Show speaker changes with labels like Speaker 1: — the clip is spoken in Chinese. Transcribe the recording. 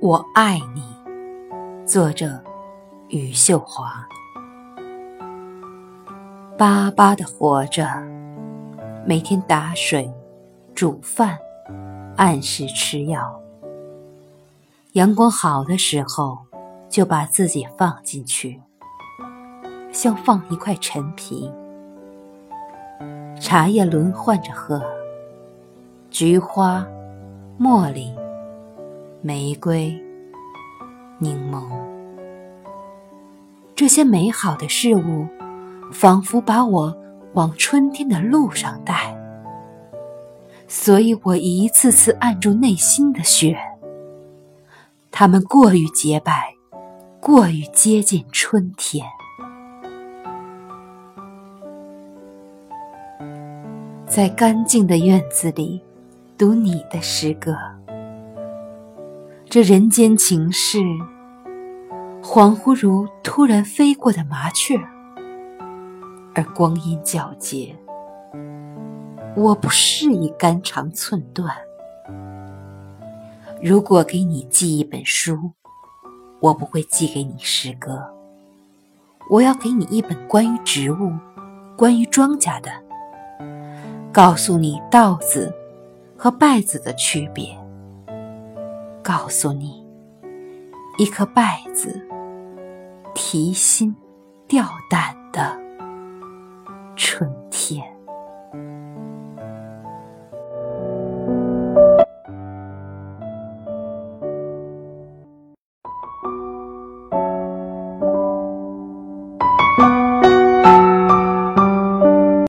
Speaker 1: 我爱你，作者余秀华。巴巴的活着，每天打水、煮饭，按时吃药。阳光好的时候，就把自己放进去，像放一块陈皮。茶叶轮换着喝，菊花、茉莉。玫瑰、柠檬，这些美好的事物，仿佛把我往春天的路上带。所以我一次次按住内心的雪，它们过于洁白，过于接近春天。在干净的院子里，读你的诗歌。这人间情事，恍惚如突然飞过的麻雀，而光阴皎洁。我不适宜肝肠寸断。如果给你寄一本书，我不会寄给你诗歌。我要给你一本关于植物、关于庄稼的，告诉你稻子和稗子的区别。告诉你，一颗稗子提心吊胆的春天。